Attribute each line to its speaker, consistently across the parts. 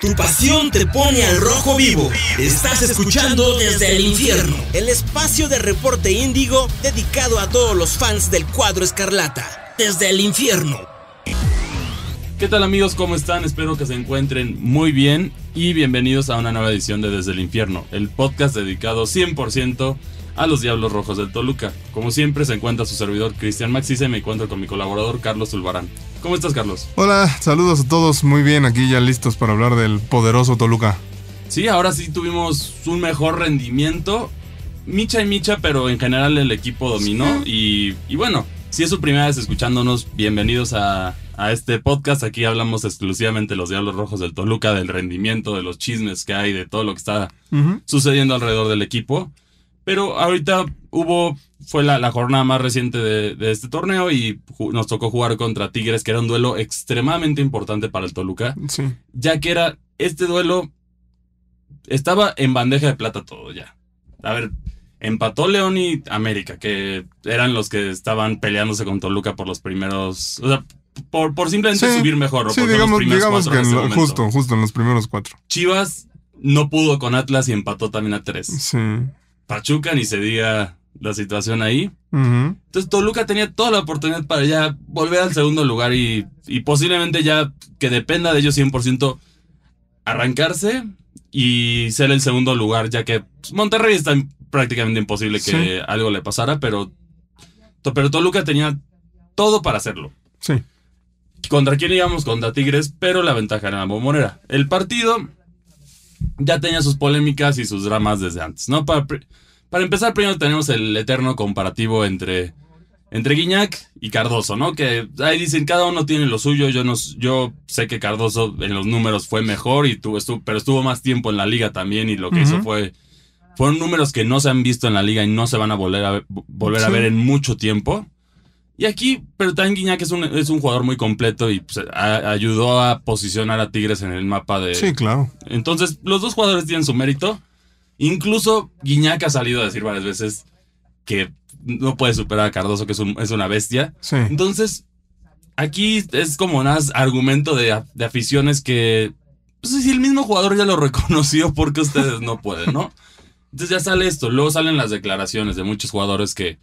Speaker 1: Tu pasión te pone al rojo vivo. Estás escuchando desde el infierno. El espacio de reporte índigo dedicado a todos los fans del cuadro escarlata. Desde el infierno.
Speaker 2: ¿Qué tal amigos? ¿Cómo están? Espero que se encuentren muy bien y bienvenidos a una nueva edición de Desde el Infierno, el podcast dedicado 100% a los Diablos Rojos del Toluca. Como siempre se encuentra su servidor Cristian Maxis y me encuentro con mi colaborador Carlos Zulbarán. ¿Cómo estás Carlos?
Speaker 3: Hola, saludos a todos, muy bien, aquí ya listos para hablar del poderoso Toluca.
Speaker 2: Sí, ahora sí tuvimos un mejor rendimiento, micha y micha, pero en general el equipo dominó y, y bueno, si es su primera vez escuchándonos, bienvenidos a, a este podcast. Aquí hablamos exclusivamente de los Diablos Rojos del Toluca, del rendimiento, de los chismes que hay, de todo lo que está sucediendo alrededor del equipo. Pero ahorita hubo, fue la, la jornada más reciente de, de este torneo y nos tocó jugar contra Tigres, que era un duelo extremadamente importante para el Toluca,
Speaker 3: Sí,
Speaker 2: ya que era este duelo, estaba en bandeja de plata todo ya. A ver, empató León y América, que eran los que estaban peleándose con Toluca por los primeros, o sea, por, por simplemente
Speaker 3: Sí,
Speaker 2: subir mejor, o
Speaker 3: sí digamos,
Speaker 2: los primeros
Speaker 3: digamos
Speaker 2: cuatro
Speaker 3: que
Speaker 2: en este
Speaker 3: lo- justo, justo en los primeros cuatro.
Speaker 2: Chivas no pudo con Atlas y empató también a tres.
Speaker 3: Sí.
Speaker 2: Pachuca ni se diga la situación ahí. Entonces Toluca tenía toda la oportunidad para ya volver al segundo lugar y, y posiblemente ya que dependa de ellos 100% arrancarse y ser el segundo lugar, ya que pues, Monterrey está prácticamente imposible que
Speaker 3: Sí.
Speaker 2: algo le pasara, pero, pero Toluca tenía todo para hacerlo.
Speaker 3: Sí.
Speaker 2: ¿Contra quién íbamos? Contra Tigres, pero la ventaja era la bombonera. El partido ya tenía sus polémicas y sus dramas desde antes, ¿no? Para, para empezar, primero tenemos el eterno comparativo entre, entre Guiñac y Cardoso, ¿no? Que ahí dicen, cada uno tiene lo suyo. Yo, no, yo sé que Cardoso en los números fue mejor, y tuvo, estuvo, pero estuvo más tiempo en la liga también y lo que hizo fue... Fueron números que no se han visto en la liga y no se van a volver a ver, volver a ver en mucho tiempo. Y aquí, pero también Guiñac es un, es un jugador muy completo y pues, a- ayudó a posicionar a Tigres en el mapa de...
Speaker 3: Sí, claro.
Speaker 2: Entonces, los dos jugadores tienen su mérito. Incluso Guiñac ha salido a decir varias veces que no puede superar a Cardoso, que es, un- es una bestia.
Speaker 3: Sí.
Speaker 2: Entonces, aquí es como un argumento de, de aficiones que... Pues si el mismo jugador ya lo reconoció, porque ustedes no pueden, no? Entonces ya sale esto. Luego salen las declaraciones de muchos jugadores que...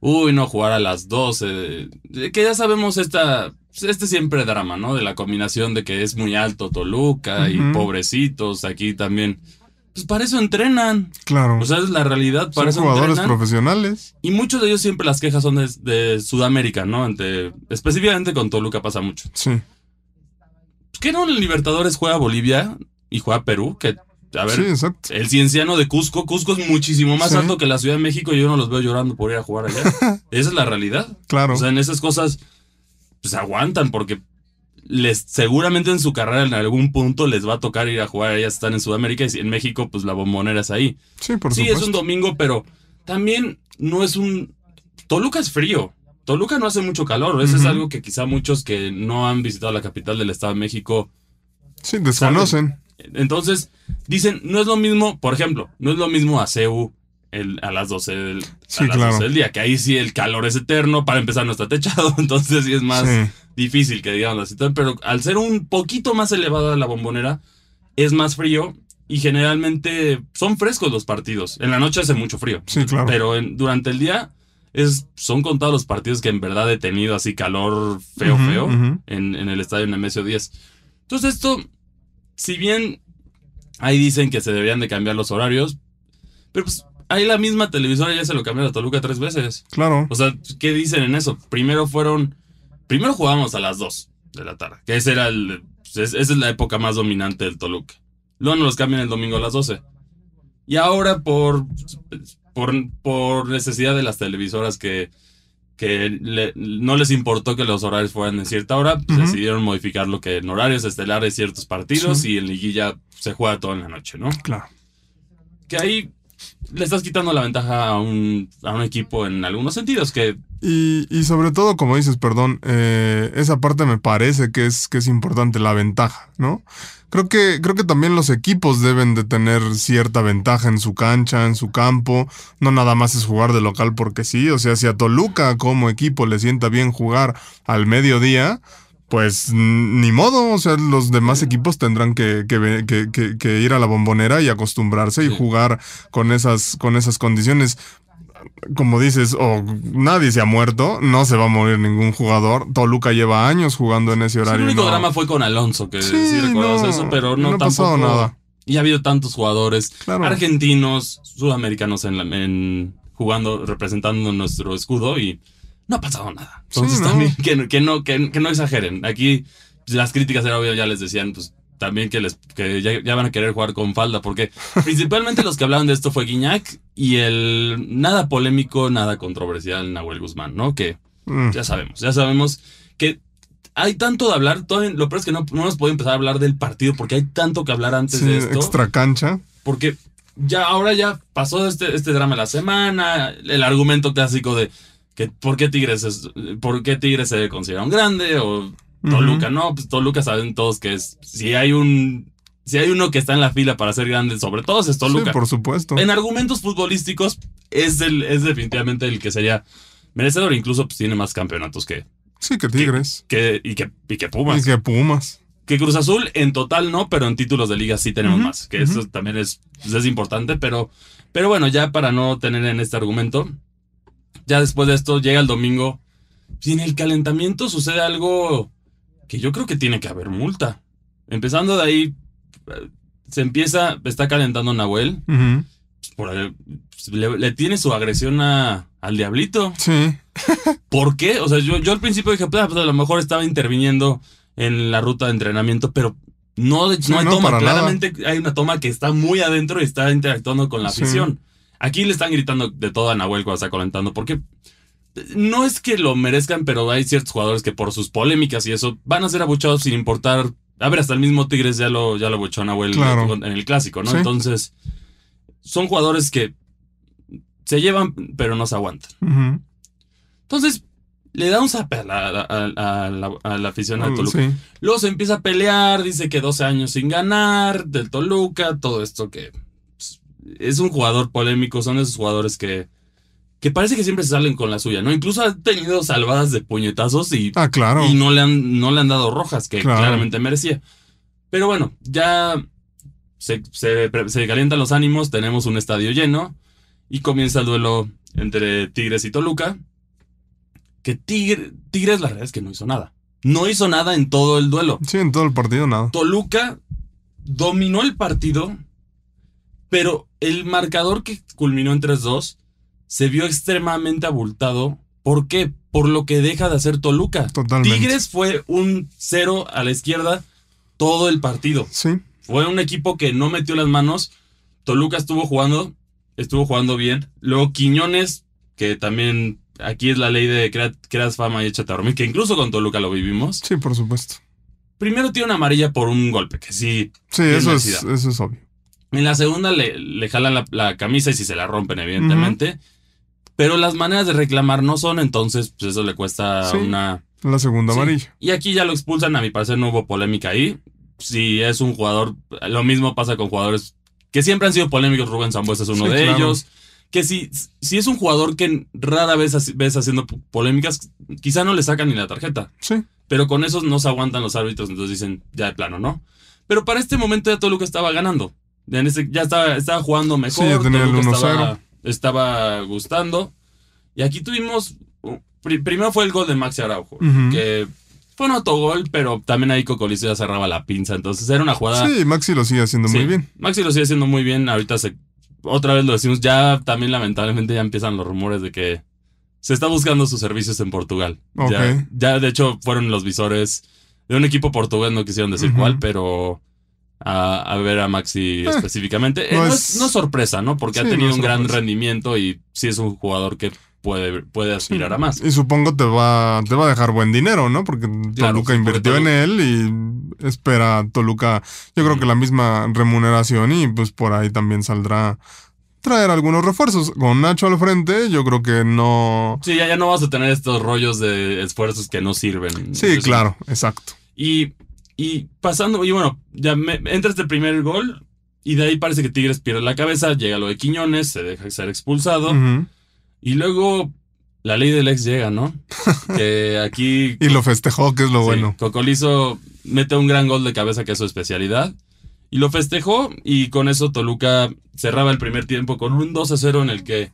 Speaker 2: Uy, no, jugar a las 12. de- Que ya sabemos esta... Este siempre drama, ¿no? De la combinación de que es muy alto Toluca y pobrecitos aquí también. Pues para eso entrenan.
Speaker 3: Claro.
Speaker 2: O sea, es la realidad. Para
Speaker 3: Son
Speaker 2: eso
Speaker 3: jugadores
Speaker 2: entrenan.
Speaker 3: profesionales.
Speaker 2: Y muchos de ellos siempre las quejas son de, de Sudamérica, ¿no? Ante, específicamente con Toluca pasa mucho.
Speaker 3: Sí.
Speaker 2: ¿Qué no el Libertadores juega Bolivia y juega Perú? Que, a ver,
Speaker 3: Sí, exacto.
Speaker 2: el cienciano de Cusco, Cusco es muchísimo más
Speaker 3: Sí.
Speaker 2: alto que la Ciudad de México y yo no los veo llorando por ir a jugar allá. Esa es la realidad.
Speaker 3: Claro.
Speaker 2: O sea, en esas cosas, pues aguantan porque les seguramente en su carrera en algún punto les va a tocar ir a jugar, ellas están en Sudamérica y en México pues la bombonera es ahí.
Speaker 3: sí, por
Speaker 2: sí,
Speaker 3: supuesto.
Speaker 2: es un domingo, pero también no es un... Toluca es frío. Toluca no hace mucho calor. Eso es algo que quizá muchos que no han visitado la capital del Estado de México.
Speaker 3: Sí, desconocen.
Speaker 2: Entonces, dicen, no es lo mismo, por ejemplo, no es lo mismo a CEU el, a las 12 del,
Speaker 3: Sí,
Speaker 2: a las
Speaker 3: claro.
Speaker 2: 12 del día, que ahí sí el calor es eterno, para empezar no está techado, entonces sí es más
Speaker 3: Sí.
Speaker 2: difícil que digamos la situación, pero al ser un poquito más elevada la bombonera, es más frío y generalmente son frescos los partidos. En la noche hace mucho frío.
Speaker 3: Sí, claro.
Speaker 2: Pero en- durante el día es, son contados los partidos que en verdad he tenido así calor feo, feo en, en el estadio Nemesio 10. Entonces esto, si bien ahí dicen que se deberían de cambiar los horarios, pero pues ahí la misma televisora ya se lo cambiaron a Toluca tres veces.
Speaker 3: Claro.
Speaker 2: O sea, ¿qué dicen en eso? Primero fueron. Primero jugábamos a las 2 de la tarde. Que ese era el. pues, es- esa es la época más dominante del Toluca. Luego nos los cambian el domingo a las 12. Y ahora por. Por, por necesidad de las televisoras que. Que le- no les importó que los horarios fueran en cierta hora, pues decidieron modificar lo que en horarios estelares ciertos partidos
Speaker 3: Sí.
Speaker 2: y en liguilla se juega todo en la noche, ¿no?
Speaker 3: Claro.
Speaker 2: Que ahí le estás quitando la ventaja a un, a un equipo en algunos sentidos, que
Speaker 3: Y, y sobre todo, como dices, perdón, eh, esa parte me parece que es, que es importante, la ventaja, ¿no? Creo que, creo que también los equipos deben de tener cierta ventaja en su cancha, en su campo. No nada más es jugar de local porque sí. O sea, si a Toluca como equipo le sienta bien jugar al mediodía, pues ni modo, o sea, los demás equipos tendrán que, que, ir a la bombonera y acostumbrarse y jugar con esas, con esas condiciones. Como dices, o nadie se ha muerto, no se va a morir ningún jugador. Toluca lleva años jugando en ese horario.
Speaker 2: el único drama fue con Alonso, que sí, eso, pero no, ha pasado nada. Y ha habido tantos jugadores argentinos, sudamericanos en, jugando, representando nuestro escudo y no ha pasado nada. Entonces también que, no, que, no exageren. Aquí pues, las críticas era obvio, ya les decían, pues también que les que ya, van a querer jugar con falda, porque principalmente los que hablaban de esto fue Guiñac y el nada polémico, nada controversial Nahuel Guzmán, ¿no? Que mm. ya sabemos, ya sabemos que hay tanto de hablar, todo, lo peor es que no, no nos puede empezar a hablar del partido porque hay tanto que hablar antes de esto.
Speaker 3: Extra cancha.
Speaker 2: Porque ya ahora ya pasó este, este drama de la semana, el argumento clásico de que por qué Tigres es, por qué Tigres se considera un grande o Toluca, no, pues Toluca saben todos que es si hay un si hay uno que está en la fila para ser grande, sobre todo es Toluca. Sí,
Speaker 3: por supuesto.
Speaker 2: En argumentos futbolísticos es el es definitivamente el que sería merecedor, incluso pues, tiene más campeonatos que
Speaker 3: Sí, que Tigres.
Speaker 2: Que, y, que, y que Pumas.
Speaker 3: Y que Pumas.
Speaker 2: Que Cruz Azul en total no, pero en títulos de liga sí tenemos más. Que eso también es, es importante, pero, pero bueno, ya para no tener en este argumento, ya después de esto llega el domingo. Y en el calentamiento sucede algo que yo creo que tiene que haber multa. Empezando de ahí, se empieza, está calentando Nahuel. Pues, por, pues, le, tiene su agresión a, al diablito.
Speaker 3: Sí.
Speaker 2: ¿Por qué? O sea, yo, yo al principio dije, pues, pues, a lo mejor estaba interviniendo en la ruta de entrenamiento, pero no, no hay toma. Claramente hay una toma que está muy adentro y está interactuando con la afición. Aquí le están gritando de todo a Nahuel cuando está calentando, porque no es que lo merezcan, pero hay ciertos jugadores que por sus polémicas y eso van a ser abuchados sin importar. A ver, hasta el mismo Tigres ya lo, ya lo abuchó Nahuel en el clásico, ¿no? Entonces, son jugadores que se llevan, pero no se aguantan. Entonces, le da un zape a la, a, la, afición mm, Toluca. Luego se empieza a pelear, dice que 12 años sin ganar, del Toluca, todo esto que pues, es un jugador polémico, son esos jugadores que, que parece que siempre se salen con la suya, ¿no? Incluso ha tenido salvadas de puñetazos y,
Speaker 3: ah, claro.
Speaker 2: y no, le han, no le han dado rojas, que claramente merecía. Pero bueno, ya se, se, se calientan los ánimos, tenemos un estadio lleno y comienza el duelo entre Tigres y Toluca que Tigres, la verdad es que no hizo nada. No hizo nada en todo el duelo.
Speaker 3: Sí, en todo el partido nada.
Speaker 2: Toluca dominó el partido, pero el marcador que culminó en 3-2 se vio extremadamente abultado. ¿Por qué? Por lo que deja de hacer Toluca.
Speaker 3: Totalmente.
Speaker 2: Tigres fue un cero a la izquierda todo el partido.
Speaker 3: Sí.
Speaker 2: Fue un equipo que no metió las manos. Toluca estuvo jugando, estuvo jugando bien. Luego Quiñones, que también aquí es la ley de creas fama y échate a dormir, que incluso con Toluca lo vivimos.
Speaker 3: Sí, por supuesto.
Speaker 2: Primero tiene una amarilla por un golpe, que sí.
Speaker 3: Sí, eso es, eso es obvio.
Speaker 2: En la segunda le, le jalan la, camisa y si se la rompen, evidentemente. Pero las maneras de reclamar no son, entonces pues eso le cuesta una...
Speaker 3: La segunda amarilla.
Speaker 2: Y aquí ya lo expulsan, a mi parecer no hubo polémica ahí. Si es un jugador, lo mismo pasa con jugadores que siempre han sido polémicos, Rubén Zambuesa es uno de ellos que si, si es un jugador que rara vez ves haciendo polémicas, quizá no le sacan ni la tarjeta.
Speaker 3: Sí.
Speaker 2: Pero con esos no se aguantan los árbitros, entonces dicen, ya de plano, ¿no? Pero para este momento ya Toluca estaba ganando. Ya, ya estaba, estaba jugando mejor. Sí, ya tenía el 1 estaba, gustando. Y aquí tuvimos. primero fue el gol de Maxi Araujo, que fue un autogol, pero también ahí Cocolis ya cerraba la pinza. Entonces era una jugada.
Speaker 3: Sí, Maxi lo sigue haciendo muy bien.
Speaker 2: Maxi lo sigue haciendo muy bien. Ahorita se otra vez lo decimos, ya también lamentablemente ya empiezan los rumores de que se está buscando sus servicios en Portugal. Ya, de hecho fueron los visores de un equipo portugués, no quisieron decir cuál, pero a, ver a Maxi eh, específicamente. Eh, no, es, sorpresa, ¿no? Porque ha tenido un gran rendimiento y sí es un jugador que puede, puede aspirar a más.
Speaker 3: Y supongo te va, te va a dejar buen dinero, ¿no? Porque Toluca invirtió en él y espera Toluca, yo creo que la misma remuneración y pues por ahí también saldrá traer algunos refuerzos. Con Nacho al frente, yo creo que no.
Speaker 2: Sí, ya, no vas a tener estos rollos de esfuerzos que no sirven.
Speaker 3: Sí, claro, exacto.
Speaker 2: Y, y pasando, y bueno, ya me, entra este primer gol. Y de ahí parece que Tigres pierde la cabeza, llega lo de Quiñones, se deja ser expulsado. Y luego la ley del ex llega, ¿no? que aquí.
Speaker 3: y lo festejó, que es lo
Speaker 2: sí,
Speaker 3: bueno.
Speaker 2: Cocolizo mete un gran gol de cabeza, que es su especialidad. Y lo festejó, y con eso Toluca cerraba el primer tiempo con un 2 a 0 en el que.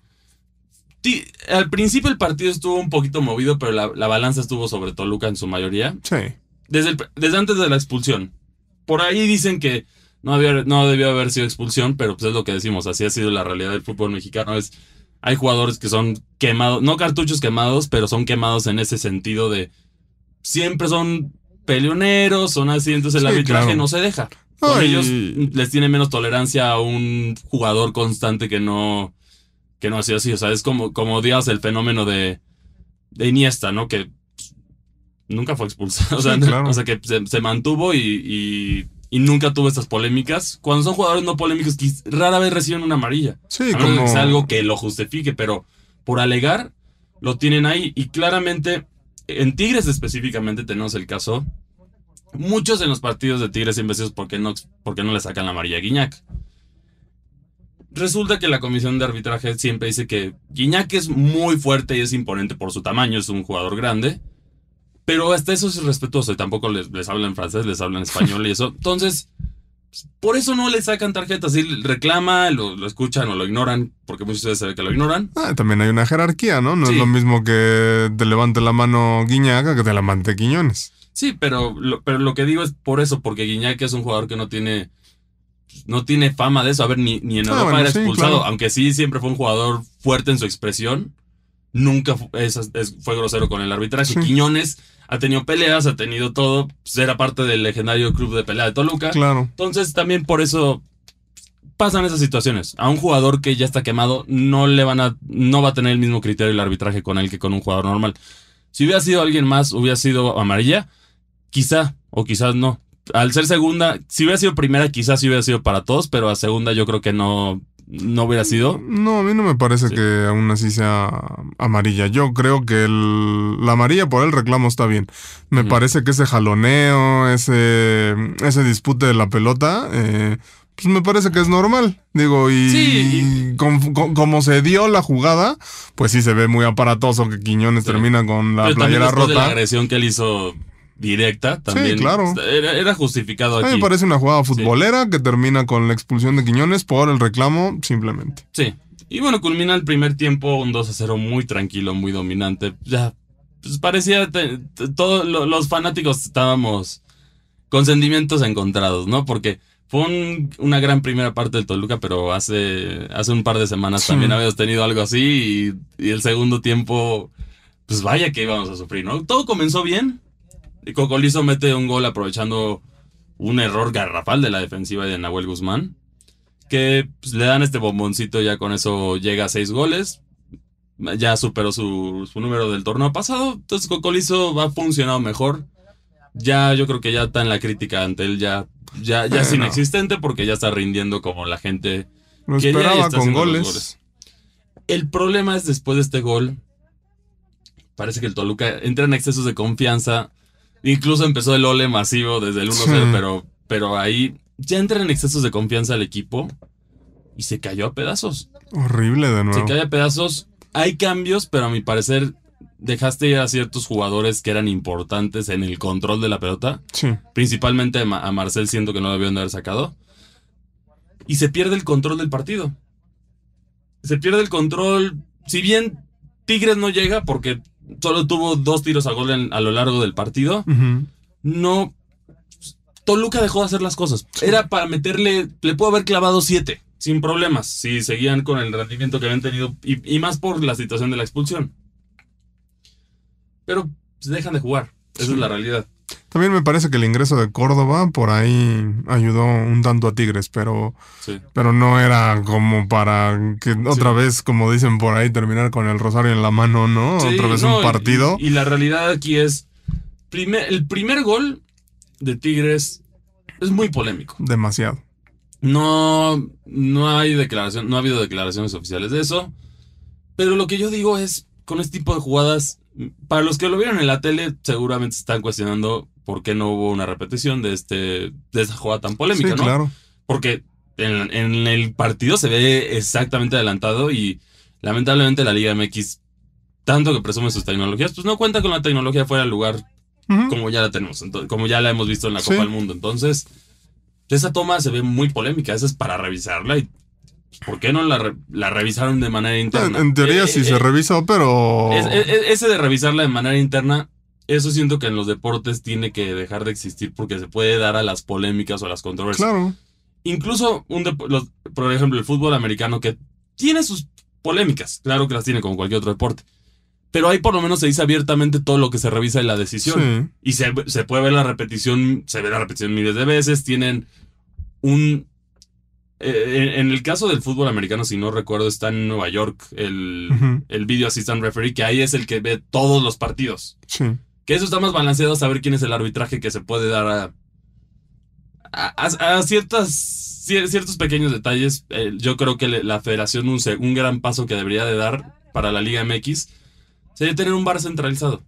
Speaker 2: Al principio el partido estuvo un poquito movido, pero la, la balanza estuvo sobre Toluca en su mayoría.
Speaker 3: Sí.
Speaker 2: Desde, el- desde antes de la expulsión. Por ahí dicen que no, había, no debió haber sido expulsión, pero pues es lo que decimos, así ha sido la realidad del fútbol mexicano. Es, hay jugadores que son quemados, no cartuchos quemados, pero son quemados en ese sentido de siempre son peleoneros, son así, entonces el
Speaker 3: Sí,
Speaker 2: arbitraje
Speaker 3: claro.
Speaker 2: no se deja. Con ellos les tiene menos tolerancia a un jugador constante que no, que no ha sido así. O sea, es como, como digamos, el fenómeno de, de Iniesta, ¿no? Que nunca fue expulsado. O sea,
Speaker 3: Sí, claro.
Speaker 2: o sea que se, se mantuvo y, y- y nunca tuvo estas polémicas. Cuando son jugadores no polémicos, rara vez reciben una amarilla.
Speaker 3: Sí,
Speaker 2: a
Speaker 3: como.
Speaker 2: sea algo que lo justifique, pero por alegar, lo tienen ahí. Y claramente, en Tigres específicamente tenemos el caso. Muchos en los partidos de Tigres imbéciles porque no, porque no le sacan la amarilla a Guiñac. Resulta que la comisión de arbitraje siempre dice que Guiñac es muy fuerte y es imponente por su tamaño, es un jugador grande. Pero hasta eso es respetuoso y tampoco les, les habla en francés, les habla en español y eso. Entonces, por eso no le sacan tarjetas. Si reclama, lo, lo escuchan o lo ignoran, porque muchas veces se ve que lo ignoran.
Speaker 3: Ah, también hay una jerarquía, ¿no? No
Speaker 2: Sí.
Speaker 3: es lo mismo que te levante la mano Guiñaga que te la levante Quiñones.
Speaker 2: Sí, pero lo, pero lo que digo es por eso, porque Guiñac es un jugador que no tiene no tiene fama de eso. A ver, ni, ni en
Speaker 3: Ah,
Speaker 2: Europa
Speaker 3: bueno,
Speaker 2: era
Speaker 3: sí,
Speaker 2: expulsado,
Speaker 3: claro.
Speaker 2: aunque sí siempre fue un jugador fuerte en su expresión. Nunca fu- es- es- fue grosero con el arbitraje.
Speaker 3: Sí.
Speaker 2: Quiñones ha tenido peleas, ha tenido todo. pues, era parte del legendario club de pelea de Toluca.
Speaker 3: Claro.
Speaker 2: Entonces también por eso pasan esas situaciones. A un jugador que ya está quemado no le van a no va a tener el mismo criterio el arbitraje con él que con un jugador normal. Si hubiera sido alguien más, hubiera sido amarilla, quizá o quizás no. Al ser segunda, si hubiera sido primera, quizás sí hubiera sido para todos, pero a segunda yo creo que no no hubiera sido.
Speaker 3: No, a mí no me parece
Speaker 2: Sí.
Speaker 3: que aún así sea amarilla. Yo creo que el- la amarilla por el reclamo está bien. Me parece que ese jaloneo, ese, ese dispute de la pelota, eh, pues me parece que es normal. Digo, y,
Speaker 2: Sí,
Speaker 3: y com- com- como se dio la jugada, pues sí se ve muy aparatoso que Quiñones
Speaker 2: Sí.
Speaker 3: termina con la
Speaker 2: pero
Speaker 3: playera
Speaker 2: de la
Speaker 3: rota.
Speaker 2: agresión que él hizo directa, también
Speaker 3: claro.
Speaker 2: era, era justificado
Speaker 3: A mí
Speaker 2: aquí.
Speaker 3: me parece una jugada futbolera que termina con la expulsión de Quiñones por el reclamo, simplemente.
Speaker 2: Sí. Y bueno, culmina el primer tiempo un 2 a 0 muy tranquilo, muy dominante. Ya, pues parecía, todos lo- los fanáticos estábamos con sentimientos encontrados, ¿no? Porque fue un- una gran primera parte del Toluca, pero hace, hace un par de semanas
Speaker 3: Sí.
Speaker 2: también habíamos tenido algo así y, y el segundo tiempo, pues vaya que íbamos a sufrir, ¿no? Todo comenzó bien. Y Cocolizo mete un gol aprovechando un error garrafal de la defensiva de Nahuel Guzmán que pues, le dan este bomboncito, ya con eso llega a seis goles. Ya superó su, su número del torneo pasado. Entonces Cocolizo ha funcionado mejor. Ya yo creo que ya está en la crítica ante él, ya, ya, ya es inexistente porque ya está rindiendo como la gente
Speaker 3: Lo
Speaker 2: quería y
Speaker 3: esperaba
Speaker 2: está
Speaker 3: con goles.
Speaker 2: El problema es después de este gol, parece que el Toluca entra en excesos de confianza. Incluso empezó el ole masivo desde el 1-0,
Speaker 3: Sí.
Speaker 2: pero, pero ahí ya entra en excesos de confianza el equipo y se cayó a pedazos.
Speaker 3: Horrible de
Speaker 2: Se
Speaker 3: nuevo.
Speaker 2: cae a pedazos. Hay cambios, pero a mi parecer dejaste ir a ciertos jugadores que eran importantes en el control de la pelota.
Speaker 3: Sí.
Speaker 2: Principalmente a Ma- a Marcel siento que no lo debieron de haber sacado. Y se pierde el control del partido. Se pierde el control. Si bien Tigres no llega porque solo tuvo dos tiros a gol en- a lo largo del partido, no. Toluca dejó de hacer las cosas. Era para meterle. Le puedo haber clavado siete, sin problemas, si seguían con el rendimiento que habían tenido. Y, y más por la situación de la expulsión. Pero se dejan de jugar. Esa
Speaker 3: Sí.
Speaker 2: es la realidad.
Speaker 3: También me parece que el ingreso de Córdoba por ahí ayudó un tanto a Tigres, pero,
Speaker 2: Sí.
Speaker 3: pero no era como para que otra vez, como dicen por ahí, terminar con el rosario en la mano, ¿no?
Speaker 2: Sí,
Speaker 3: otra vez
Speaker 2: no,
Speaker 3: un partido.
Speaker 2: Y, y la realidad aquí es. primer- el primer gol de Tigres es muy polémico.
Speaker 3: Demasiado.
Speaker 2: No, no hay declaración, no ha habido declaraciones oficiales de eso. Pero lo que yo digo es, con este tipo de jugadas, para los que lo vieron en la tele, seguramente se están cuestionando por qué no hubo una repetición de este, de esa jugada tan polémica,
Speaker 3: sí,
Speaker 2: ¿no?
Speaker 3: claro.
Speaker 2: Porque en, en el partido se ve exactamente adelantado y lamentablemente la Liga MX tanto que presume sus tecnologías, pues no cuenta con la tecnología fuera del lugar como ya la tenemos, ento- como ya la hemos visto en la Copa
Speaker 3: Sí.
Speaker 2: del Mundo. Entonces, esa toma se ve muy polémica, esa es para revisarla y ¿por qué no la, re- la revisaron de manera interna?
Speaker 3: en teoría
Speaker 2: Eh,
Speaker 3: sí
Speaker 2: eh,
Speaker 3: se revisó, pero.
Speaker 2: es- es- es- ese de revisarla de manera interna, eso siento que en los deportes tiene que dejar de existir porque se puede dar a las polémicas o a las controversias.
Speaker 3: claro.
Speaker 2: Incluso, un los- por ejemplo, el fútbol americano que tiene sus polémicas, claro que las tiene como cualquier otro deporte. Pero ahí por lo menos se dice abiertamente todo lo que se revisa en la decisión.
Speaker 3: Sí.
Speaker 2: Y se, se puede ver la repetición, se ve la repetición miles de veces, tienen un... eh, en, el caso del fútbol americano, si no recuerdo, está en Nueva York el, el Video Assistant Referee, que ahí es el que ve todos los partidos.
Speaker 3: Sí.
Speaker 2: Que eso está más balanceado, saber quién es el arbitraje que se puede dar a, a, a- a ciertas, cier- ciertos pequeños detalles. Eh, yo creo que la federación, un, un gran paso que debería de dar para la Liga MX, sería tener un bar centralizado.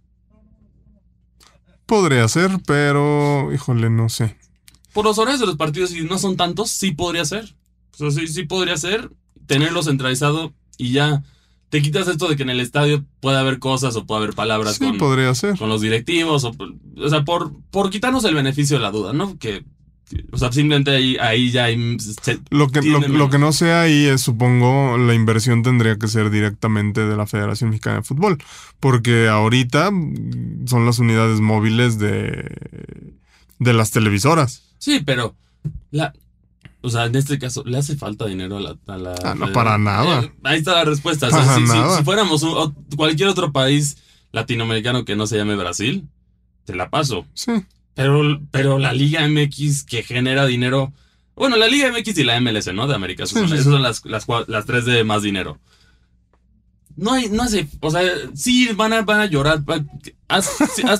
Speaker 3: Podría ser, pero. Híjole, no sé.
Speaker 2: Por los horarios de los partidos, si no son tantos, sí podría ser. O sea, sí, sí podría ser tenerlo centralizado y ya te quitas esto de que en el estadio puede haber cosas o puede haber palabras
Speaker 3: Sí,
Speaker 2: con,
Speaker 3: podría ser.
Speaker 2: con los directivos, o, o sea, por, por quitarnos el beneficio de la duda, ¿no? Que, o sea, simplemente ahí, ahí ya hay,
Speaker 3: Lo que, lo, que no sé ahí es, supongo, la inversión tendría que ser directamente de la Federación Mexicana de Fútbol. Porque ahorita son las unidades móviles de, de las televisoras.
Speaker 2: Sí, pero la, o sea, en este caso, ¿le hace falta dinero a la... a la-
Speaker 3: Ah, no, para nada.
Speaker 2: Eh, ahí está la respuesta. O sea, si, si- si fuéramos un- o- cualquier otro país latinoamericano que no se llame Brasil, te la paso.
Speaker 3: Sí.
Speaker 2: Pero, pero la Liga MX que genera dinero. Bueno, la Liga MX y la MLS, ¿no? De América. Esas
Speaker 3: Sí,
Speaker 2: son,
Speaker 3: sí,
Speaker 2: esas son las, las, las tres de más dinero. No hay, no hace. O sea, sí, van a, van a llorar. Haz,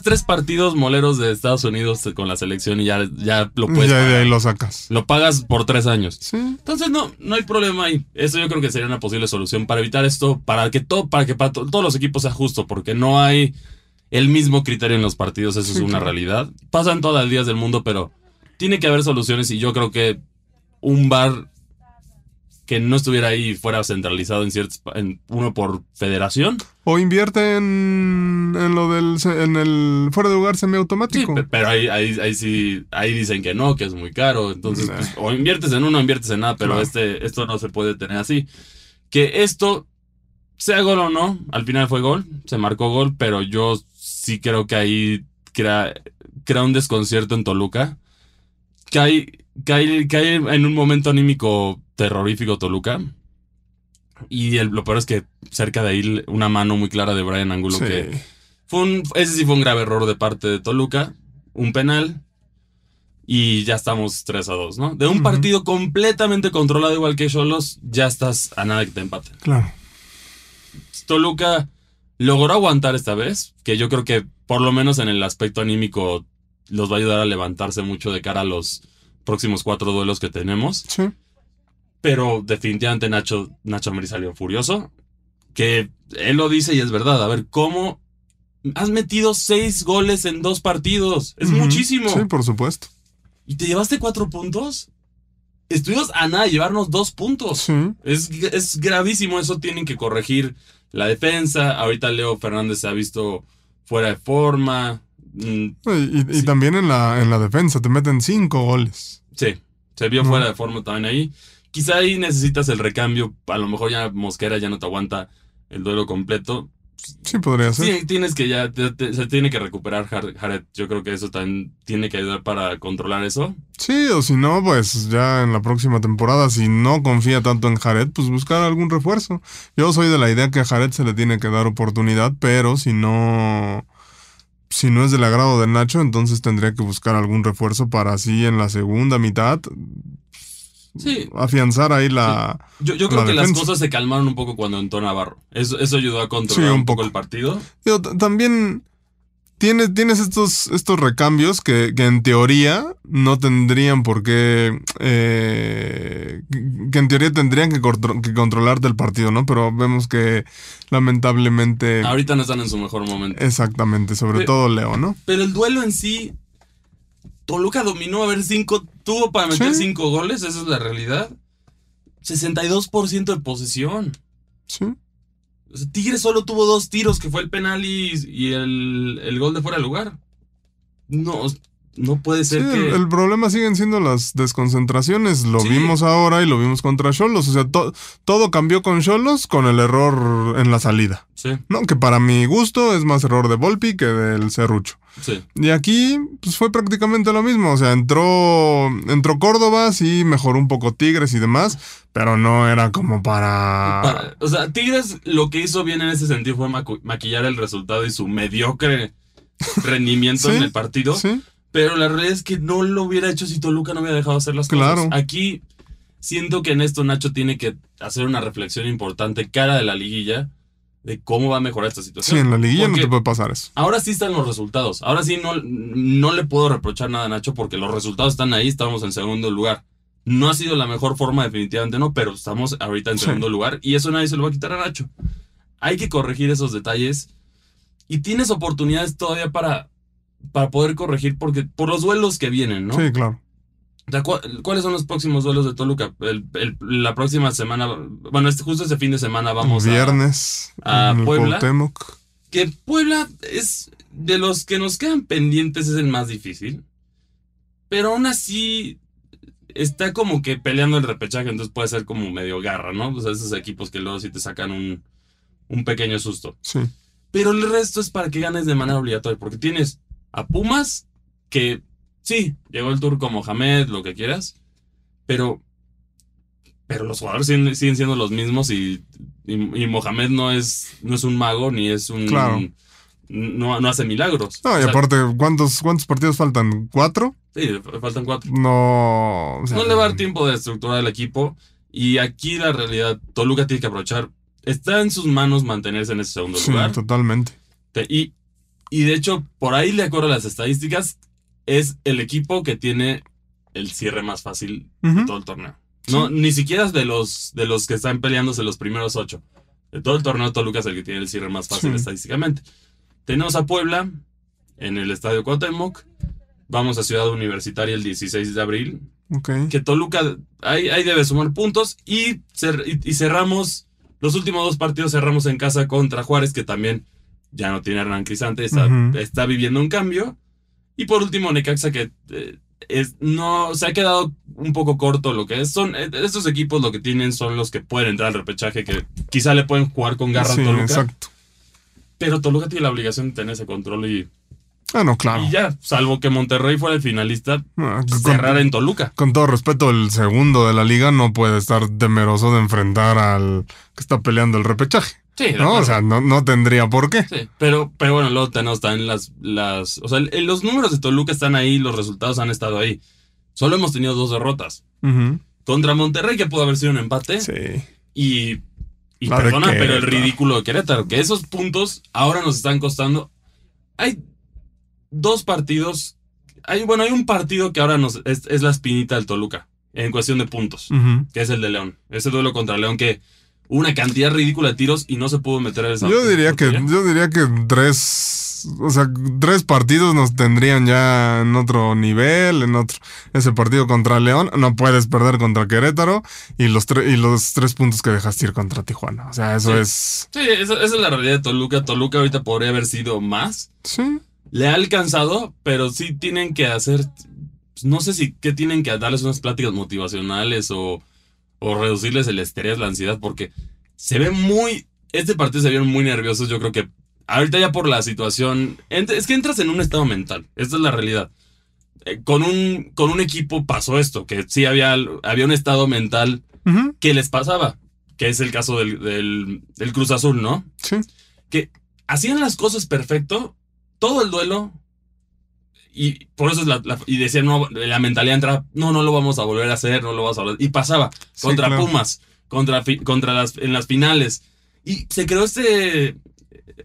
Speaker 2: tres partidos moleros de Estados Unidos con la selección y ya, ya lo puedes.
Speaker 3: ya de ahí lo sacas.
Speaker 2: Lo pagas por tres años.
Speaker 3: Sí.
Speaker 2: Entonces no, no hay problema ahí. Eso yo creo que sería una posible solución para evitar esto, para que todo, para que para to- todos los equipos sea justo, porque no hay el mismo criterio en los partidos, eso
Speaker 3: Sí,
Speaker 2: es una
Speaker 3: claro.
Speaker 2: realidad. Pasan todas las días del mundo, pero tiene que haber soluciones y yo creo que un bar que no estuviera ahí y fuera centralizado en ciertos, en uno por federación,
Speaker 3: O invierte en, en lo del en el fuera de lugar
Speaker 2: sí,
Speaker 3: semiautomático.
Speaker 2: pe- pero ahí, ahí, ahí sí, ahí dicen que no, que es muy caro. Entonces,
Speaker 3: Nah.
Speaker 2: pues, o inviertes en uno o inviertes en nada, pero
Speaker 3: Claro.
Speaker 2: este, esto no se puede tener así. Que esto, sea gol o no, al final fue gol, se marcó gol, pero yo sí creo que ahí crea, crea un desconcierto en Toluca. Que hay, que hay en un momento anímico terrorífico Toluca. Y el- lo peor es que cerca de ahí una mano muy clara de Brian Angulo
Speaker 3: Sí.
Speaker 2: que fue un, ese sí fue un grave error de parte de Toluca. Un penal. Y ya estamos 3 a 2, ¿no? De un partido completamente controlado igual que Cholos, ya estás a nada que te empate.
Speaker 3: Claro.
Speaker 2: Toluca logró aguantar esta vez, que yo creo que por lo menos en el aspecto anímico los va a ayudar a levantarse mucho de cara a los próximos cuatro duelos que tenemos.
Speaker 3: Sí.
Speaker 2: Pero definitivamente Nacho, Nacho Ambriz salió furioso. Que él lo dice y es verdad. A ver, ¿cómo has metido seis goles en dos partidos? Es muchísimo.
Speaker 3: Sí, por supuesto.
Speaker 2: ¿Y te llevaste cuatro puntos? Estuvimos a nada de llevarnos dos puntos.
Speaker 3: Sí.
Speaker 2: Es, es gravísimo, eso tienen que corregir la defensa. Ahorita Leo Fernández se ha visto fuera de forma. Mm,
Speaker 3: Y, y- también en la, en la defensa te meten cinco goles.
Speaker 2: sí, se vio
Speaker 3: No.
Speaker 2: fuera de forma también ahí. Quizá ahí necesitas el recambio. A lo mejor ya Mosquera ya no te aguanta el duelo completo.
Speaker 3: Sí, podría ser.
Speaker 2: Sí, tienes que ya, te- te- se tiene que recuperar Jar- Jared. Yo creo que eso también tiene que ayudar para controlar eso.
Speaker 3: Sí, o si no, pues ya en la próxima temporada, si no confía tanto en Jared, pues buscar algún refuerzo. Yo soy de la idea que a Jared se le tiene que dar oportunidad, pero si no, si no es del agrado de Nacho, entonces tendría que buscar algún refuerzo para así en la segunda mitad
Speaker 2: Sí,
Speaker 3: afianzar ahí la...
Speaker 2: yo, yo creo
Speaker 3: La
Speaker 2: que las cosas se calmaron un poco cuando entró Navarro. Eso, eso ayudó a controlar
Speaker 3: Sí, un
Speaker 2: un poco
Speaker 3: poco.
Speaker 2: el partido.
Speaker 3: T- también tienes, tienes estos, estos recambios que, que en teoría no tendrían por qué. eh, que en teoría tendrían que, contro- que controlarte el partido, ¿no? Pero vemos que lamentablemente.
Speaker 2: Ahorita no están en su mejor momento.
Speaker 3: Exactamente, sobre todo Leo, ¿no?
Speaker 2: Pero el duelo en sí, Toluca dominó, a ver, cinco, tuvo para meter
Speaker 3: Sí.
Speaker 2: cinco goles, esa es la realidad. 62% de posesión.
Speaker 3: Sí.
Speaker 2: Tigres solo tuvo dos tiros, que fue el penal y, y el, el, gol de fuera de lugar. No, no puede ser
Speaker 3: sí,
Speaker 2: que...
Speaker 3: el, problema siguen siendo las desconcentraciones. Lo vimos ahora y lo vimos contra Cholos. O sea, todo cambió con Cholos con el error en la salida.
Speaker 2: Sí.
Speaker 3: No, que para mi gusto es más error de Volpi que del Cerrucho.
Speaker 2: Sí.
Speaker 3: Y aquí pues fue prácticamente lo mismo. O sea, entró, entró Córdoba, sí, mejoró un poco Tigres y demás, pero no era como para...
Speaker 2: para o sea, Tigres lo que hizo bien en ese sentido fue maquillar el resultado y su mediocre rendimiento en el partido.
Speaker 3: Sí.
Speaker 2: Pero la realidad es que no lo hubiera hecho si Toluca no hubiera dejado hacer las
Speaker 3: claro.
Speaker 2: cosas. Aquí siento que en esto Nacho tiene que hacer una reflexión importante cara de la liguilla de cómo va a mejorar esta situación.
Speaker 3: Sí, en la liguilla
Speaker 2: porque
Speaker 3: no te puede pasar eso.
Speaker 2: Ahora sí están los resultados. Ahora sí no, no le puedo reprochar nada a Nacho porque los resultados están ahí, estamos en segundo lugar. No ha sido la mejor forma, definitivamente no, pero estamos ahorita en segundo
Speaker 3: sí.
Speaker 2: lugar y eso nadie se lo va a quitar a Nacho. Hay que corregir esos detalles y tienes oportunidades todavía para, para poder corregir porque por los duelos que vienen, ¿no?
Speaker 3: Sí, claro.
Speaker 2: ¿Cuáles son los próximos duelos de Toluca? El, el, la próxima semana, bueno, este, justo este fin de semana vamos
Speaker 3: Viernes,
Speaker 2: a, a Puebla.
Speaker 3: Cuauhtémoc.
Speaker 2: Que Puebla es de los que nos quedan pendientes, es el más difícil. Pero aún así está como que peleando el repechaje, entonces puede ser como medio garra, ¿no? O sea, esos equipos que luego sí te sacan un, un pequeño susto.
Speaker 3: Sí.
Speaker 2: Pero el resto es para que ganes de manera obligatoria, porque tienes a Pumas, que sí, llegó el turco Mohamed, lo que quieras, pero, pero los jugadores siguen, siguen siendo los mismos y, y, y, Mohamed no es, no es un mago ni es un...
Speaker 3: Claro.
Speaker 2: No, no hace milagros.
Speaker 3: No, y
Speaker 2: O sea,
Speaker 3: aparte, ¿cuántos, ¿cuántos partidos faltan? ¿Cuatro?
Speaker 2: Sí, faltan cuatro.
Speaker 3: No. o sea,
Speaker 2: No le va a dar tiempo de estructurar el equipo. Y aquí la realidad, Toluca tiene que aprovechar. Está en sus manos mantenerse en ese segundo
Speaker 3: Sí,
Speaker 2: lugar.
Speaker 3: totalmente.
Speaker 2: Te- Y, y de hecho, por ahí, de acuerdo a las estadísticas, es el equipo que tiene el cierre más fácil de todo el torneo. No, ni siquiera de los, de los que están peleándose los primeros ocho. De todo el torneo, Toluca es el que tiene el cierre más fácil
Speaker 3: Sí.
Speaker 2: estadísticamente. Tenemos a Puebla en el Estadio Cuauhtémoc. Vamos a Ciudad Universitaria el 16 de abril. Que Toluca ahí, ahí debe sumar puntos. Y, cer- y- y cerramos, los últimos dos partidos cerramos en casa contra Juárez, que también ya no tiene a Hernán Cristante, está, viviendo un cambio. Y por último, Necaxa, que eh, es, no, se ha quedado un poco corto lo que es. Son, eh, estos equipos lo que tienen son los que pueden entrar al repechaje, que quizá le pueden jugar con garra
Speaker 3: Sí,
Speaker 2: a Toluca.
Speaker 3: exacto.
Speaker 2: Pero Toluca tiene la obligación de tener ese control y,
Speaker 3: Ah, no, claro.
Speaker 2: y ya, salvo que Monterrey fuera el finalista,
Speaker 3: Ah,
Speaker 2: cerrar
Speaker 3: con,
Speaker 2: en Toluca.
Speaker 3: con todo respeto, el segundo de la liga no puede estar temeroso de enfrentar al que está peleando el repechaje.
Speaker 2: Sí,
Speaker 3: ¿No? O sea, no, no tendría por qué.
Speaker 2: Sí, pero, pero bueno, luego tenemos también las, las. O sea, los números de Toluca están ahí, los resultados han estado ahí. Solo hemos tenido dos derrotas. Contra Monterrey, que pudo haber sido un empate.
Speaker 3: Sí.
Speaker 2: Y. Y
Speaker 3: La
Speaker 2: perdona, pero el ridículo de Querétaro, que esos puntos ahora nos están costando. Hay dos partidos. Hay, bueno, hay un partido que ahora nos es, es la espinita del Toluca, en cuestión de puntos, que es el de León. Ese duelo contra León que una cantidad ridícula de tiros y no se pudo meter a esa.
Speaker 3: Yo diría que, yo diría que tres, o sea, tres partidos nos tendrían ya en otro nivel, en otro. Ese partido contra León, no puedes perder contra Querétaro y los tres y los tres puntos que dejaste ir contra Tijuana. O sea, eso
Speaker 2: Sí.
Speaker 3: es,
Speaker 2: Sí, esa, esa es la realidad de Toluca. Toluca ahorita podría haber sido más.
Speaker 3: sí,
Speaker 2: Le ha alcanzado, pero sí tienen que hacer. pues, No sé si qué tienen que darles unas pláticas motivacionales o, o reducirles el estrés, la ansiedad, porque se ve muy. Este partido se vieron muy nerviosos. Yo creo que ahorita ya por la situación. Es que entras en un estado mental. Esta es la realidad. Eh, Con un, con un equipo pasó esto, que sí había, había un estado mental que les pasaba, que es el caso del, del, del Cruz Azul, ¿no?
Speaker 3: sí,
Speaker 2: que hacían las cosas perfecto, todo el duelo, y por eso es la, la- y decían, no, la mentalidad entra, no, no lo vamos a volver a hacer, no lo vamos a volver, y pasaba,
Speaker 3: Sí,
Speaker 2: contra
Speaker 3: claro.
Speaker 2: Pumas, contra, contra las, en las finales, y se creó este,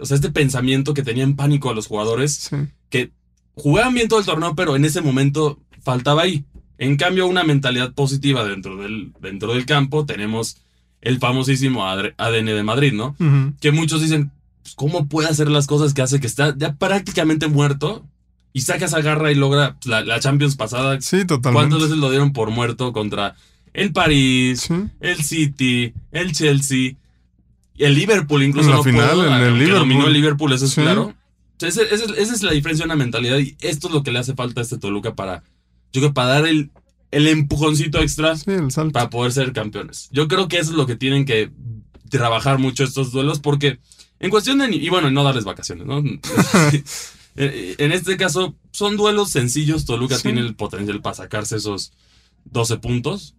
Speaker 2: o sea, este pensamiento que tenían pánico a los jugadores,
Speaker 3: sí.
Speaker 2: que jugaban bien todo el torneo, pero en ese momento faltaba ahí. En cambio, una mentalidad positiva dentro del, dentro del campo, tenemos el famosísimo ADN de Madrid, ¿no?
Speaker 3: Ujú.
Speaker 2: que muchos dicen, pues, ¿cómo puede hacer las cosas que hace que está ya prácticamente muerto? Y saca esa garra y logra la, la Champions pasada.
Speaker 3: Sí, totalmente.
Speaker 2: ¿Cuántas veces lo dieron por muerto contra el París,
Speaker 3: Sí,
Speaker 2: el City, el Chelsea? El Liverpool incluso
Speaker 3: En la
Speaker 2: no
Speaker 3: final,
Speaker 2: pudo,
Speaker 3: en el Liverpool.
Speaker 2: dominó el Liverpool, eso es
Speaker 3: Sí.
Speaker 2: claro. O sea, ese- ese- esa es la diferencia de una mentalidad y esto es lo que le hace falta a este Toluca para, yo creo, para dar el, el empujoncito extra
Speaker 3: Sí, el salto.
Speaker 2: para poder ser campeones. Yo creo que eso es lo que tienen que trabajar mucho estos duelos porque en cuestión de... Y bueno, no darles vacaciones, ¿no? En en este caso, son duelos sencillos. Toluca
Speaker 3: Sí.
Speaker 2: tiene el potencial para sacarse esos 12 puntos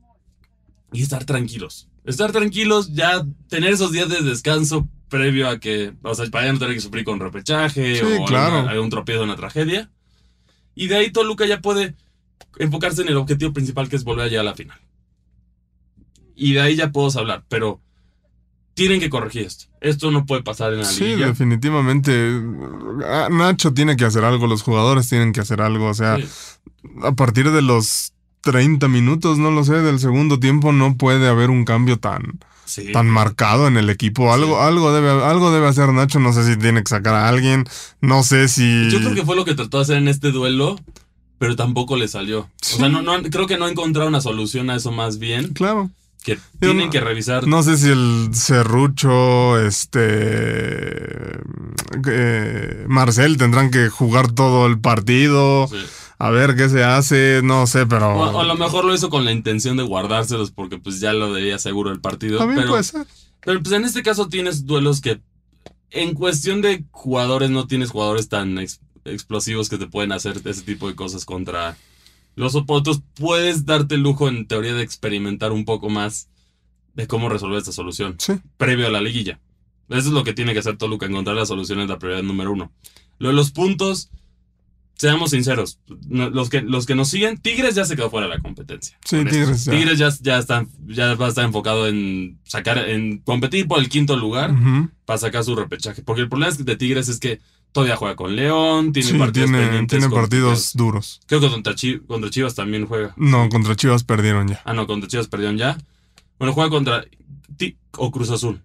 Speaker 2: y estar tranquilos. Estar tranquilos, ya tener esos días de descanso previo a que, o sea, para ya no tener que sufrir con repechaje
Speaker 3: Sí,
Speaker 2: o
Speaker 3: claro.
Speaker 2: alguna- algún tropiezo, una tragedia. Y de ahí Toluca ya puede enfocarse en el objetivo principal que es volver allá a la final. Y de ahí ya podemos hablar, pero tienen que corregir esto. Esto no puede pasar en la
Speaker 3: Sí,
Speaker 2: liguilla.
Speaker 3: definitivamente. Ah, Nacho tiene que hacer algo, los jugadores tienen que hacer algo. O sea,
Speaker 2: Sí.
Speaker 3: a partir de los 30 minutos, no lo sé, del segundo tiempo, no puede haber un cambio tan,
Speaker 2: Sí.
Speaker 3: tan marcado en el equipo. Algo,
Speaker 2: Sí.
Speaker 3: algo, debe, algo debe hacer Nacho. No sé si tiene que sacar a alguien. No sé si.
Speaker 2: Yo creo que fue lo que trató de hacer en este duelo, pero tampoco le salió.
Speaker 3: Sí.
Speaker 2: O sea, no, no, creo que no encontraron una solución a eso más bien,
Speaker 3: Claro.
Speaker 2: Que tienen
Speaker 3: no-
Speaker 2: que revisar.
Speaker 3: No sé si el Serrucho, este. eh, Marcel tendrán que jugar todo el partido.
Speaker 2: Sí.
Speaker 3: A ver qué se hace. No sé, pero.
Speaker 2: O, o a lo mejor lo hizo con la intención de guardárselos porque pues ya lo debía seguro el partido.
Speaker 3: También
Speaker 2: pero,
Speaker 3: puede ser.
Speaker 2: pero pues en este caso tienes duelos que en cuestión de jugadores no tienes jugadores tan ex- explosivos que te pueden hacer ese tipo de cosas contra los oponentes. Puedes darte el lujo en teoría de experimentar un poco más de cómo resolver esta solución.
Speaker 3: Sí.
Speaker 2: previo a la liguilla. Eso es lo que tiene que hacer Toluca, encontrar las soluciones la prioridad número uno. Lo de los puntos, seamos sinceros, los que, los que nos siguen, Tigres ya se quedó fuera de la competencia.
Speaker 3: Sí. Tigres ya.
Speaker 2: Tigres ya, ya, está, ya va a estar enfocado en sacar, en competir por el quinto lugar para sacar su repechaje. Porque el problema es que de Tigres es que todavía juega con León, tiene
Speaker 3: Sí,
Speaker 2: partidos
Speaker 3: tiene,
Speaker 2: pendientes
Speaker 3: tiene partidos duros.
Speaker 2: Creo que contra, Chi- contra Chivas también juega.
Speaker 3: No, contra Chivas perdieron ya.
Speaker 2: Ah, no, contra Chivas perdieron ya. Bueno, juega contra Ti- o Cruz Azul.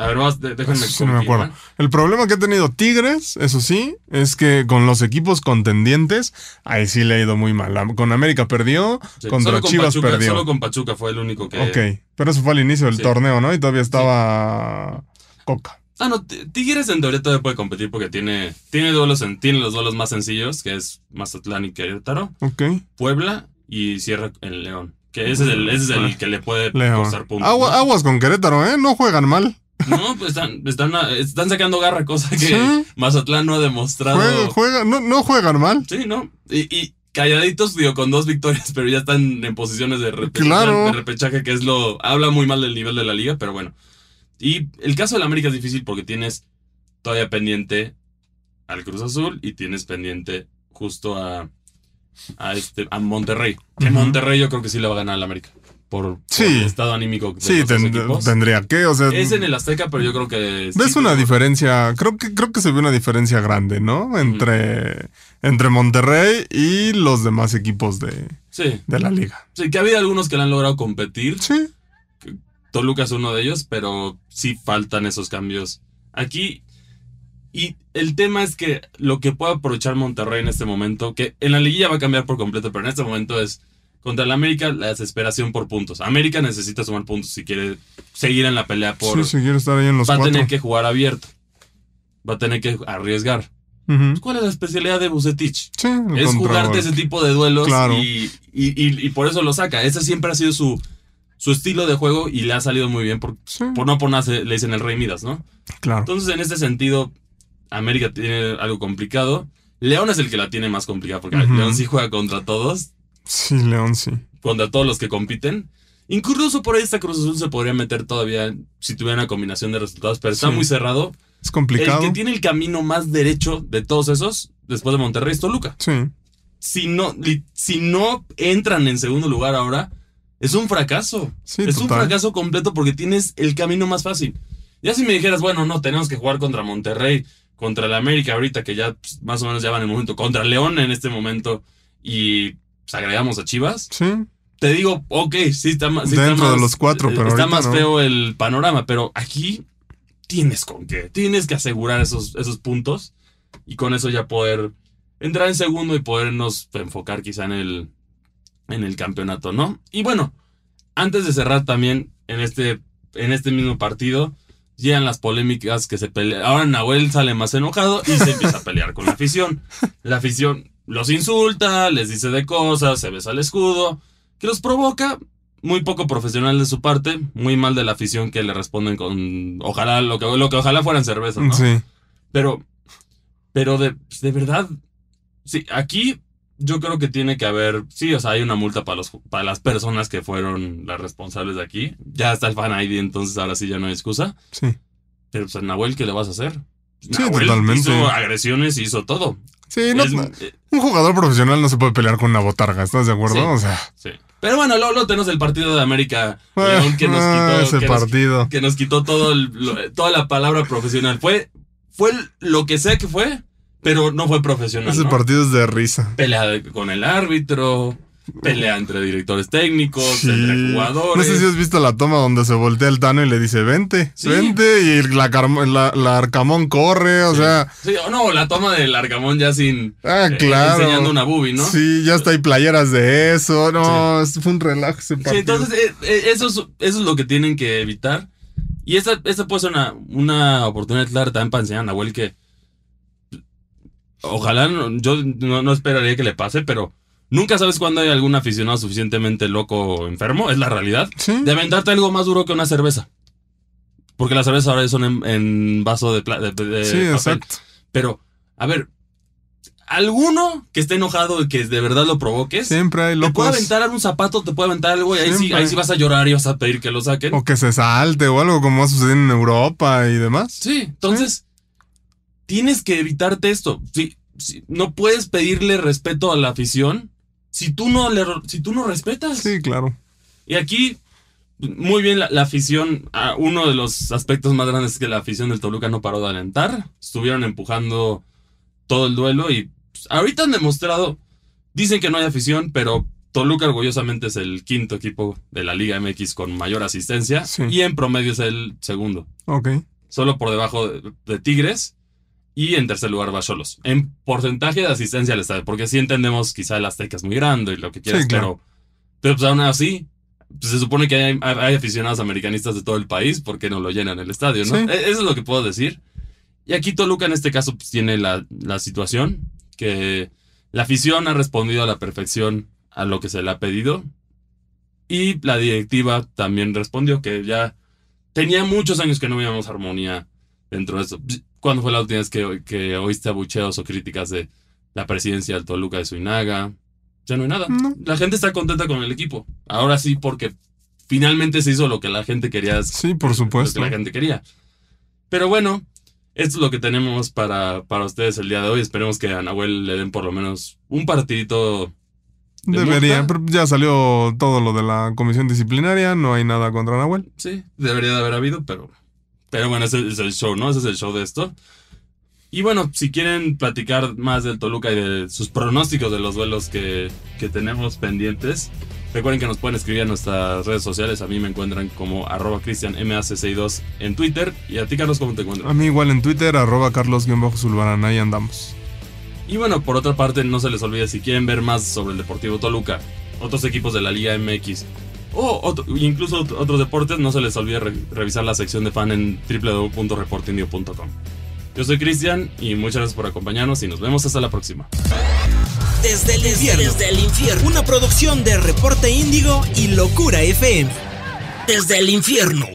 Speaker 2: A ver, vas, déjenme
Speaker 3: sí no me acuerdo. El problema que ha tenido Tigres, eso sí, es que con los equipos contendientes, ahí sí le ha ido muy mal. Con América perdió,
Speaker 2: Sí,
Speaker 3: contra
Speaker 2: con
Speaker 3: Chivas
Speaker 2: Pachuca,
Speaker 3: perdió.
Speaker 2: Solo con Pachuca fue el único que.
Speaker 3: Ok, pero eso fue al inicio del
Speaker 2: Sí.
Speaker 3: torneo, ¿no? Y todavía estaba Coca.
Speaker 2: Ah, no, Tigres en teoría todavía puede competir porque tiene, tiene, duelos en- tiene los duelos más sencillos, que es Mazatlán y Querétaro,
Speaker 3: Ok.
Speaker 2: Puebla y cierra el León. Que ese es el, ese es el que le puede
Speaker 3: León.
Speaker 2: costar puntos.
Speaker 3: Agua-
Speaker 2: ¿no?
Speaker 3: Aguas con Querétaro, ¿eh? No juegan mal.
Speaker 2: No, pues están, están, están sacando garra, cosa que
Speaker 3: Sí.
Speaker 2: Mazatlán no ha demostrado.
Speaker 3: Juegan, juegan- no, no juegan mal.
Speaker 2: Sí, ¿no? Y, y calladitos, digo, con dos victorias, pero ya están en posiciones de repechaje,
Speaker 3: Claro.
Speaker 2: de repechaje, que es lo. Habla muy mal del nivel de la liga, pero bueno. Y el caso de la América es difícil porque tienes todavía pendiente al Cruz Azul y tienes pendiente justo a. a este. a Monterrey. Que
Speaker 3: Ujú.
Speaker 2: Monterrey yo creo que sí le va a ganar a la América. Por, el estado anímico de
Speaker 3: Sí, ten- tendría que, o sea.
Speaker 2: Es en el Azteca, pero yo creo que. sí
Speaker 3: Ves una diferencia, creo que, creo que se ve una diferencia grande, ¿no? Entre, entre Monterrey y los demás equipos de,
Speaker 2: Sí,
Speaker 3: de la liga.
Speaker 2: sí, que ha habido algunos que le han logrado competir.
Speaker 3: Sí,
Speaker 2: Toluca es uno de ellos, pero sí faltan esos cambios aquí. Y el tema es que lo que puede aprovechar Monterrey en este momento, que en la liguilla va a cambiar por completo, pero en este momento es contra el América la desesperación por puntos. América necesita sumar puntos si quiere seguir en la pelea por...
Speaker 3: sí, si quiere estar ahí en los
Speaker 2: va a tener que jugar abierto. Va a tener que arriesgar.
Speaker 3: Ujú.
Speaker 2: ¿Cuál es la especialidad de Bucetich?
Speaker 3: Sí,
Speaker 2: Es jugarte ese tipo de duelos
Speaker 3: Claro.
Speaker 2: y, y- y- y por eso lo saca. Ese siempre ha sido su, su estilo de juego y le ha salido muy bien. Por,
Speaker 3: Sí,
Speaker 2: por no por nada se- le dicen el Rey Midas, ¿no?
Speaker 3: claro.
Speaker 2: Entonces, en este sentido, América tiene algo complicado. León es el que la tiene más complicada porque. León sí juega contra todos,
Speaker 3: Sí, León, sí.
Speaker 2: contra todos los que compiten. Incluso por ahí esta Cruz Azul se podría meter todavía si tuviera una combinación de resultados, pero está
Speaker 3: Sí.
Speaker 2: muy cerrado.
Speaker 3: Es complicado.
Speaker 2: El que tiene el camino más derecho de todos esos, después de Monterrey, es Toluca.
Speaker 3: Sí,
Speaker 2: Si no, si no entran en segundo lugar ahora, es un fracaso.
Speaker 3: sí,
Speaker 2: es un fracaso completo porque tienes el camino más fácil. Ya si me dijeras, bueno, no, tenemos que jugar contra Monterrey, contra el América ahorita, que ya pues, más o menos ya van en el momento, contra León en este momento, y pues, agregamos a Chivas,
Speaker 3: Sí,
Speaker 2: te digo, ok, sí está más. sí está
Speaker 3: Dentro de
Speaker 2: más-
Speaker 3: los cuatro,
Speaker 2: eh,
Speaker 3: pero
Speaker 2: Está más
Speaker 3: no.
Speaker 2: feo el panorama, pero aquí tienes con qué. Tienes que asegurar esos, esos puntos y con eso ya poder entrar en segundo y podernos enfocar quizá en el, en el campeonato, ¿no? Y bueno, antes de cerrar también en este en este mismo partido llegan las polémicas que se pelean. Ahora Nahuel sale más enojado y se empieza a pelear con la afición. La afición los insulta, les dice de cosas, se besa el escudo, que los provoca. Muy poco profesional de su parte, muy mal de la afición que le responden con ojalá lo que, lo que ojalá fueran cervezas, ¿no?
Speaker 3: Sí.
Speaker 2: Pero, pero de, de verdad, sí, aquí yo creo que tiene que haber, sí, o sea, hay una multa para, los, para las personas que fueron las responsables de aquí. Ya está el fan ID, entonces ahora sí ya no hay excusa.
Speaker 3: Sí.
Speaker 2: Pero pues a Nahuel, ¿qué le vas a hacer?
Speaker 3: Sí,
Speaker 2: Nahuel
Speaker 3: totalmente.
Speaker 2: Hizo agresiones, hizo todo.
Speaker 3: Sí, no,
Speaker 2: Es- eh,
Speaker 3: un jugador profesional no se puede pelear con una botarga, ¿estás de acuerdo?
Speaker 2: Sí.
Speaker 3: O sea,
Speaker 2: sí. Pero bueno, luego, luego tenemos el partido de América León que nos
Speaker 3: ah,
Speaker 2: quitó,
Speaker 3: ese
Speaker 2: que nos-
Speaker 3: partido.
Speaker 2: que nos quitó todo el- lo- toda la palabra profesional. Fue, fue lo que sea que fue, pero no fue profesional.
Speaker 3: Ese
Speaker 2: ¿no?
Speaker 3: partido es de risa.
Speaker 2: pelea con el árbitro, pelea entre directores técnicos,
Speaker 3: Sí.
Speaker 2: entre jugadores.
Speaker 3: No sé si has visto la toma donde se voltea el Tano y le dice, vente,
Speaker 2: Sí.
Speaker 3: vente, y la, la, la Arcamón corre, o
Speaker 2: Sí.
Speaker 3: sea,
Speaker 2: Sí, o no, la toma del Arcamón ya sin.
Speaker 3: ah,
Speaker 2: eh,
Speaker 3: claro.
Speaker 2: enseñando una boobie, ¿no?
Speaker 3: Sí, ya está, hay playeras de eso, no, fue un relajo ese
Speaker 2: Sí, entonces eh, eh, eso, es, eso es lo que tienen que evitar. Y esta, esta puede ser una, una oportunidad clara también para enseñar a Nahuel que. Ojalá, no- yo no, no esperaría que le pase, pero nunca sabes cuándo hay algún aficionado suficientemente loco o enfermo, es la realidad.
Speaker 3: Sí,
Speaker 2: de aventarte algo más duro que una cerveza. Porque las cervezas ahora son en, en vaso de, de- de
Speaker 3: sí,
Speaker 2: papel.
Speaker 3: exacto.
Speaker 2: Pero, a ver, alguno que esté enojado y que de verdad lo provoques,
Speaker 3: Siempre hay
Speaker 2: te puede
Speaker 3: locos.
Speaker 2: aventar un zapato, te puede aventar algo y ahí sí, ahí sí vas a llorar y vas a pedir que lo saquen.
Speaker 3: O que se salte o algo como ha sucedido en Europa y demás.
Speaker 2: Sí, entonces tienes que evitarte esto. Sí, sí, no puedes pedirle respeto a la afición si tú no le, si tú no respetas.
Speaker 3: Sí, claro.
Speaker 2: Y aquí, muy bien, la, la afición, ah, uno de los aspectos más grandes es que la afición del Toluca no paró de alentar. Estuvieron empujando todo el duelo y pues, ahorita han demostrado, dicen que no hay afición, pero Toluca orgullosamente es el quinto equipo de la Liga MX con mayor asistencia
Speaker 3: Sí.
Speaker 2: y en promedio es el segundo,
Speaker 3: Ok.
Speaker 2: solo por debajo de, de Tigres. Y en tercer lugar va Cholos. En porcentaje de asistencia al estadio, porque sí entendemos quizá el Azteca es muy grande y lo que quieras,
Speaker 3: Sí, claro.
Speaker 2: pero, pero pues aún así, pues, se supone que hay, hay aficionados americanistas de todo el país, ¿por qué no lo llenan el estadio, no?
Speaker 3: Sí.
Speaker 2: E- Eso es lo que puedo decir. Y aquí Toluca en este caso pues, tiene la, la situación que la afición ha respondido a la perfección a lo que se le ha pedido. Y la directiva también respondió que ya tenía muchos años que no veíamos armonía dentro de eso. ¿Cuándo fue la última vez que, que oíste abucheos o críticas de la presidencia del Toluca de Suinaga? Ya no hay nada.
Speaker 3: No.
Speaker 2: La gente está contenta con el equipo. Ahora sí, porque finalmente se hizo lo que la gente quería.
Speaker 3: Sí, por
Speaker 2: Lo
Speaker 3: supuesto.
Speaker 2: que la gente quería. Pero bueno, esto es lo que tenemos para, para ustedes el día de hoy. Esperemos que a Nahuel le den por lo menos un partidito. de
Speaker 3: Debería,
Speaker 2: multa.
Speaker 3: pero ya salió todo lo de la comisión disciplinaria, no hay nada contra Nahuel.
Speaker 2: Sí, debería de haber habido, pero. Pero bueno, ese es el show, ¿no? Ese es el show de esto. Y bueno, si quieren platicar más del Toluca y de sus pronósticos de los duelos que, que tenemos pendientes, recuerden que nos pueden escribir a nuestras redes sociales. A mí me encuentran como arroba cristianmac62 en Twitter. Y a ti, Carlos, ¿cómo te encuentran?
Speaker 3: A mí igual en Twitter, arroba carlos-zulbarán, ahí andamos.
Speaker 2: Y bueno, por otra parte, no se les olvide si quieren ver más sobre el Deportivo Toluca, otros equipos de la Liga MX o incluso ot- otros deportes, no se les olvide re- revisar la sección de fan en www.reportindio.com. Yo soy Cristian y muchas gracias por acompañarnos y nos vemos hasta la próxima.
Speaker 1: Desde el infierno. Desde el infierno. Una producción de Reporte Índigo y Locura FM. Desde el infierno.